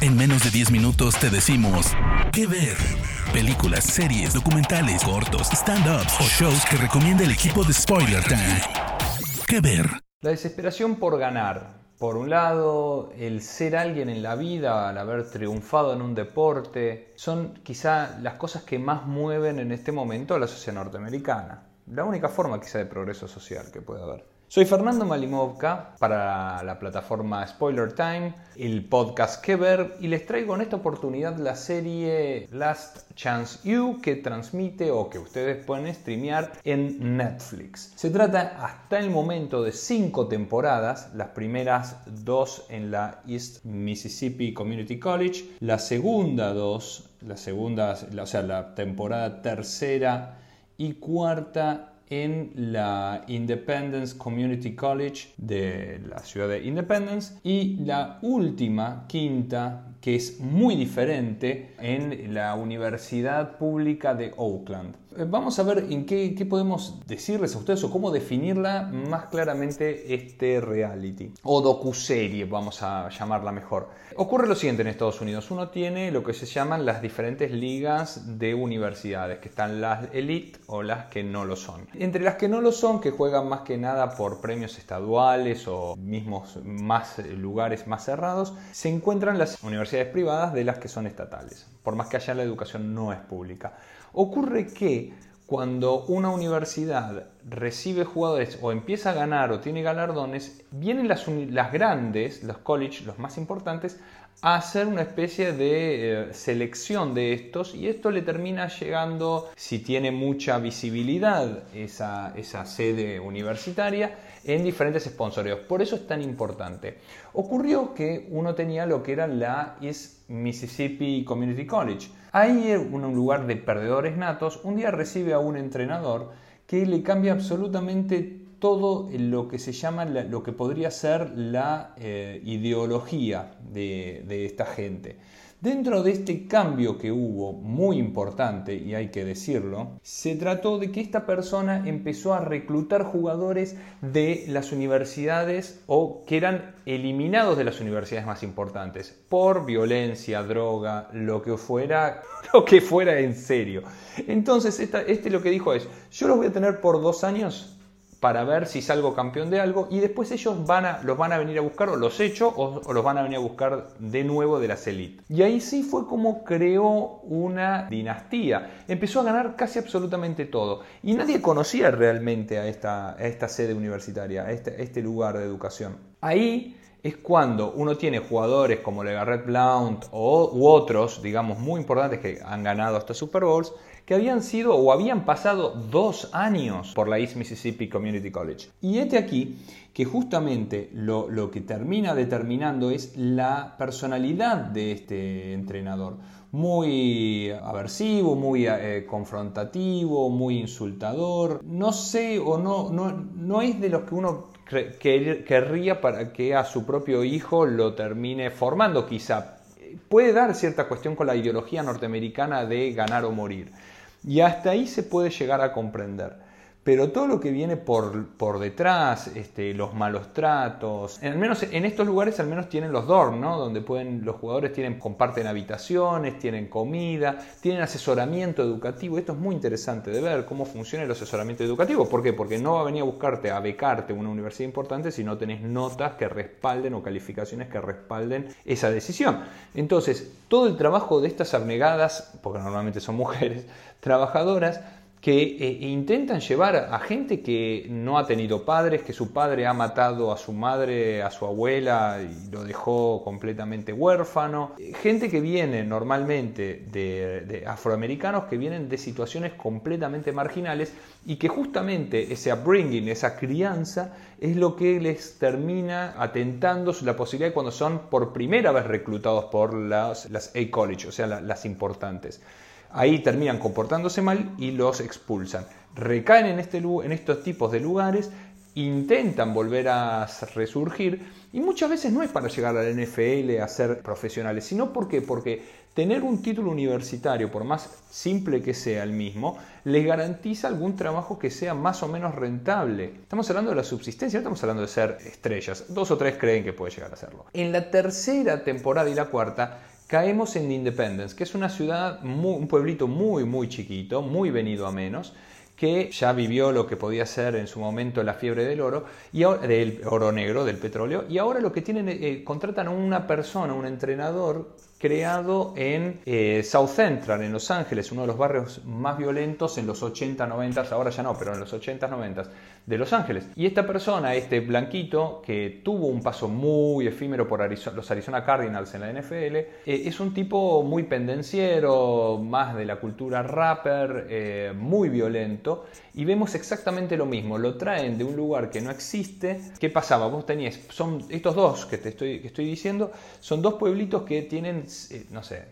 En menos de 10 minutos te decimos qué ver. Películas, series, documentales, cortos, stand-ups o shows que recomienda el equipo de Spoiler Time. ¿Qué ver? La desesperación por ganar. Por un lado, el ser alguien en la vida, al haber triunfado en un deporte, son quizá las cosas que más mueven en este momento a la sociedad norteamericana. La única forma quizá de progreso social que puede haber. Soy Fernando Malimovka para la plataforma Spoiler Time, el podcast que ver y les traigo en esta oportunidad la serie Last Chance You que transmite o que ustedes pueden streamear en Netflix. Se trata hasta el momento de cinco temporadas, las primeras dos en la East Mississippi Community College, la segunda dos, la segunda, o sea, la temporada tercera y cuarta en la Independence Community College de la ciudad de Independence y la última, quinta, que es muy diferente en la Universidad Pública de Oakland. Eh, vamos a ver en qué, podemos decirles a ustedes o cómo definirla más claramente este reality o docuserie, vamos a llamarla mejor. Ocurre lo siguiente en Estados Unidos, uno tiene lo que se llaman las diferentes ligas de universidades, que están las elite o las que no lo son. Entre las que no lo son, que juegan más que nada por premios estaduales o mismos más lugares más cerrados, se encuentran las universidades privadas de las que son estatales, por más que allá la educación no es pública. Ocurre que cuando una universidad recibe jugadores o empieza a ganar o tiene galardones, vienen las, grandes, los colleges, los más importantes, a hacer una especie de eh, selección de estos y esto le termina llegando, si tiene mucha visibilidad esa, esa sede universitaria, en diferentes sponsoreos. Por eso es tan importante. Ocurrió que uno tenía lo que era la East Mississippi Community College. Ahí, en un lugar de perdedores natos, un día recibe a un entrenador que le cambia absolutamente todo lo que se llama, lo que podría ser la eh, ideología de, de esta gente. Dentro de este cambio que hubo, muy importante, y hay que decirlo, se trató de que esta persona empezó a reclutar jugadores de las universidades o que eran eliminados de las universidades más importantes por violencia, droga, lo que fuera, lo que fuera en serio. Entonces, este lo que dijo es, yo los voy a tener por dos años para ver si salgo campeón de algo y después ellos van a, los van a venir a buscar o los echo o, los van a venir a buscar de nuevo de las élites. Y ahí sí fue como creó una dinastía. Empezó a ganar casi absolutamente todo y nadie conocía realmente a esta, esta sede universitaria, a este, este lugar de educación. Ahí es cuando uno tiene jugadores como Legarrette Blount o, u otros, digamos, muy importantes que han ganado hasta Super Bowls, que habían sido o habían pasado dos años por la East Mississippi Community College. Y este aquí que justamente lo, que termina determinando es la personalidad de este entrenador. Muy aversivo, muy eh, confrontativo, muy insultador. No sé o no, no, no es de los que uno querría para que a su propio hijo lo termine formando quizá. Puede dar cierta cuestión con la ideología norteamericana de ganar o morir. Y hasta ahí se puede llegar a comprender. Pero todo lo que viene por, por detrás, este, los malos tratos, al menos en estos lugares al menos tienen los dorm, ¿no? Donde pueden, los jugadores tienen, comparten habitaciones, tienen comida, tienen asesoramiento educativo. Esto es muy interesante de ver cómo funciona el asesoramiento educativo. ¿Por qué? Porque no va a venir a buscarte, a becarte una universidad importante si no tenés notas que respalden o calificaciones que respalden esa decisión. Entonces, todo el trabajo de estas abnegadas, porque normalmente son mujeres, trabajadoras, que eh, intentan llevar a gente que no ha tenido padres, que su padre ha matado a su madre, a su abuela y lo dejó completamente huérfano, gente que viene normalmente de, afroamericanos que vienen de situaciones completamente marginales y que justamente ese upbringing, esa crianza, es lo que les termina atentando la posibilidad cuando son por primera vez reclutados por las, las A-College, o sea, las importantes. Ahí terminan comportándose mal y los expulsan. Recaen en, este, en estos tipos de lugares, intentan volver a resurgir y muchas veces no es para llegar al NFL a ser profesionales, sino porque porque tener un título universitario, por más simple que sea el mismo, les garantiza algún trabajo que sea más o menos rentable. Estamos hablando de la subsistencia, no estamos hablando de ser estrellas. Dos o tres creen que puede llegar a serlo. En la tercera temporada y la cuarta caemos en Independence, que es una ciudad, un pueblito muy, muy chiquito, muy venido a menos, que ya vivió lo que podía ser en su momento la fiebre del oro, y del oro negro, del petróleo, y ahora lo que tienen, eh, contratan a una persona, un entrenador creado en eh, South Central, en Los Ángeles, uno de los barrios más violentos en los 80, 90, ahora ya no, pero en los 80, 90 de Los Ángeles. Y esta persona, este blanquito, que tuvo un paso muy efímero por los Arizona Cardinals en la NFL, eh, es un tipo muy pendenciero, más de la cultura rapper, eh, muy violento, y vemos exactamente lo mismo, lo traen de un lugar que no existe. ¿Qué pasaba? Vos tenías, son estos dos que te estoy, que estoy diciendo, son dos pueblitos que tienen eh, no sé,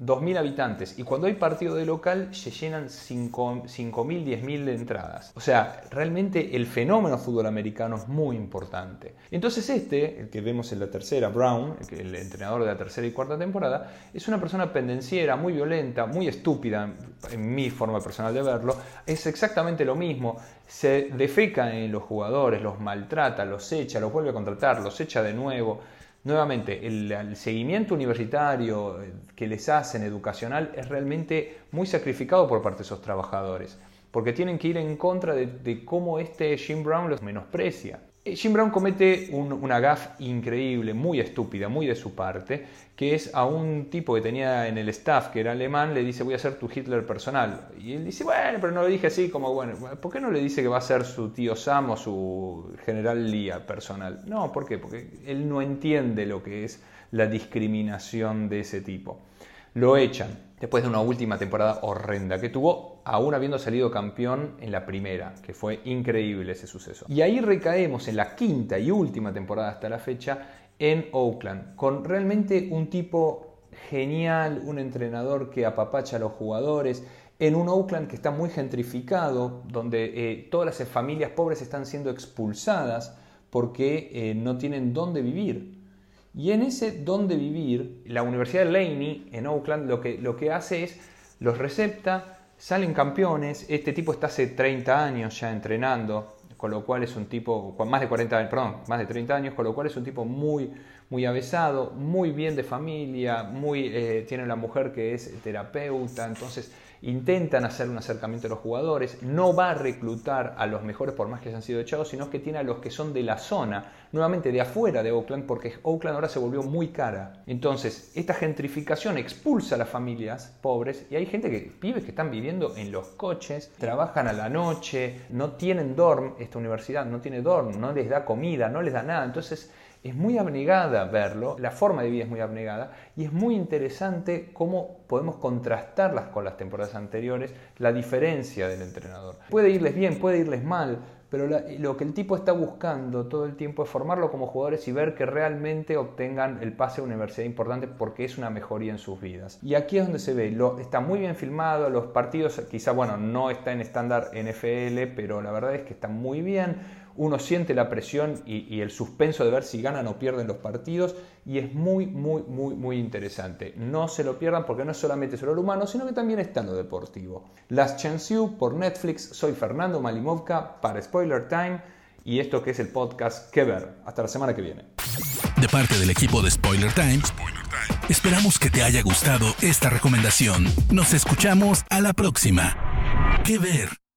2.000 habitantes y cuando hay partido de local se llenan 5.000, 10.000 de entradas. O sea, realmente el fenómeno fútbol americano es muy importante. Entonces este, el que vemos en la tercera, Brown, el, entrenador de la tercera y cuarta temporada, es una persona pendenciera, muy violenta, muy estúpida, en mi forma personal de verlo. Es exactamente lo mismo. Se defeca en los jugadores, los maltrata, los echa, los vuelve a contratar, los echa de nuevo Nuevamente, el, seguimiento universitario eh, que les hacen educacional es realmente muy sacrificado por parte de esos trabajadores, porque tienen que ir en contra de cómo este Jim Brown los menosprecia. Eh, Jim Brown comete una gaf increíble, muy estúpida, muy de su parte, que es a un tipo que tenía en el staff, que era alemán, le dice voy a ser tu Hitler personal. Y él dice, bueno, pero no lo dije así como, bueno, ¿por qué no le dice que va a ser su tío Sam o su general Lía personal? No, ¿por qué? Porque él no entiende lo que es la discriminación de ese tipo. Lo echan después de una última temporada horrenda que tuvo, aún habiendo salido campeón en la primera, que fue increíble ese suceso. Y ahí recaemos en la quinta y última temporada hasta la fecha en Oakland, con realmente un tipo genial, un entrenador que apapacha a los jugadores, en un Oakland que está muy gentrificado, donde eh, todas las familias pobres están siendo expulsadas porque eh, no tienen dónde vivir. Y en ese donde vivir, la Universidad de Laney en Oakland lo que, lo que hace es los recepta, salen campeones, este tipo está hace 30 años ya entrenando, con lo cual es un tipo, más de 40 perdón, más de 30 años, con lo cual es un tipo muy, muy avesado, muy bien de familia, muy, eh, tiene una mujer que es terapeuta, entonces intentan hacer un acercamiento a los jugadores, no va a reclutar a los mejores por más que hayan sido echados, sino que tiene a los que son de la zona, nuevamente de afuera de Oakland, porque Oakland ahora se volvió muy cara. Entonces, esta gentrificación expulsa a las familias pobres y hay gente que, pibes que están viviendo en los coches, trabajan a la noche, no tienen dorm, esta universidad no tiene dorm, no les da comida, no les da nada, entonces es muy abnegada verlo, la forma de vida es muy abnegada y es muy interesante cómo podemos contrastarlas con las temporadas anteriores, la diferencia del entrenador. Puede irles bien, puede irles mal, pero lo que el tipo está buscando todo el tiempo es formarlo como jugadores y ver que realmente obtengan el pase a una universidad importante porque es una mejoría en sus vidas. Y aquí es donde se ve, lo, está muy bien filmado, los partidos quizá, bueno, no está en estándar NFL, pero la verdad es que está muy bien uno siente la presión y, el suspenso de ver si ganan o pierden los partidos y es muy, muy, muy, muy interesante. No se lo pierdan porque no es solamente sobre lo humano, sino que también está en lo deportivo. Las You por Netflix, soy Fernando Malimovka para Spoiler Time y esto que es el podcast Que Ver. Hasta la semana que viene. De parte del equipo de Spoiler Time, esperamos que te haya gustado esta recomendación. Nos escuchamos a la próxima. Que Ver.